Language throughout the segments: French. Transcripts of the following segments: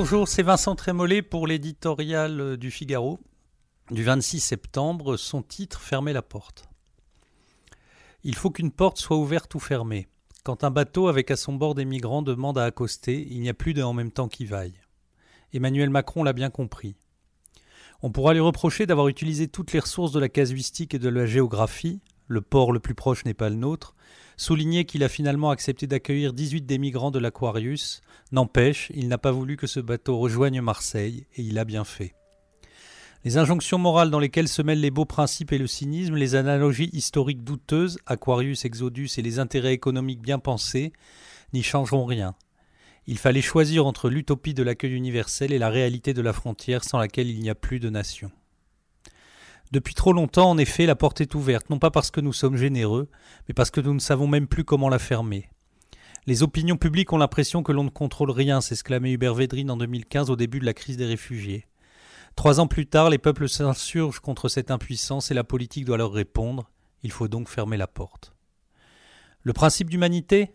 Bonjour, c'est Vincent Trémollet pour l'éditorial du Figaro du 26 septembre. Son titre Fermer la porte. Il faut qu'une porte soit ouverte ou fermée. Quand un bateau avec à son bord des migrants demande à accoster, il n'y a plus de en même temps qui vaille. Emmanuel Macron l'a bien compris. On pourra lui reprocher d'avoir utilisé toutes les ressources de la casuistique et de la géographie, le port le plus proche n'est pas le nôtre, souligner qu'il a finalement accepté d'accueillir 18 des migrants de l'Aquarius, n'empêche, il n'a pas voulu que ce bateau rejoigne Marseille, et il a bien fait. Les injonctions morales dans lesquelles se mêlent les beaux principes et le cynisme, les analogies historiques douteuses, Aquarius, Exodus et les intérêts économiques bien pensés, n'y changeront rien. Il fallait choisir entre l'utopie de l'accueil universel et la réalité de la frontière sans laquelle il n'y a plus de nation. Depuis trop longtemps, en effet, la porte est ouverte, non pas parce que nous sommes généreux, mais parce que nous ne savons même plus comment la fermer. Les opinions publiques ont l'impression que l'on ne contrôle rien, s'exclamait Hubert Védrine en 2015 au début de la crise des réfugiés. Trois ans plus tard, les peuples s'insurgent contre cette impuissance et la politique doit leur répondre. Il faut donc fermer la porte. Le principe d'humanité?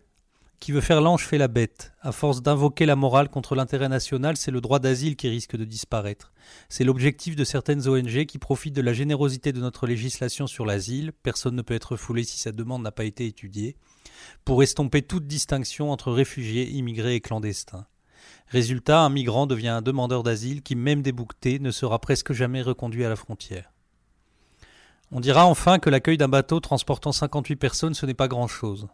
Qui veut faire l'ange fait la bête. À force d'invoquer la morale contre l'intérêt national, c'est le droit d'asile qui risque de disparaître. C'est l'objectif de certaines ONG qui profitent de la générosité de notre législation sur l'asile, personne ne peut être foulé si sa demande n'a pas été étudiée, pour estomper toute distinction entre réfugiés, immigrés et clandestins. Résultat, un migrant devient un demandeur d'asile qui, même déboucté, ne sera presque jamais reconduit à la frontière. On dira enfin que l'accueil d'un bateau transportant 58 personnes, ce n'est pas grand-chose.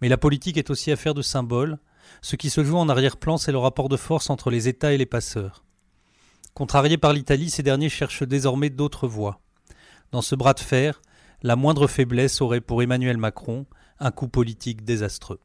Mais la politique est aussi affaire de symboles. Ce qui se joue en arrière-plan, c'est le rapport de force entre les États et les passeurs. Contrariés par l'Italie, ces derniers cherchent désormais d'autres voies. Dans ce bras de fer, la moindre faiblesse aurait pour Emmanuel Macron un coup politique désastreux.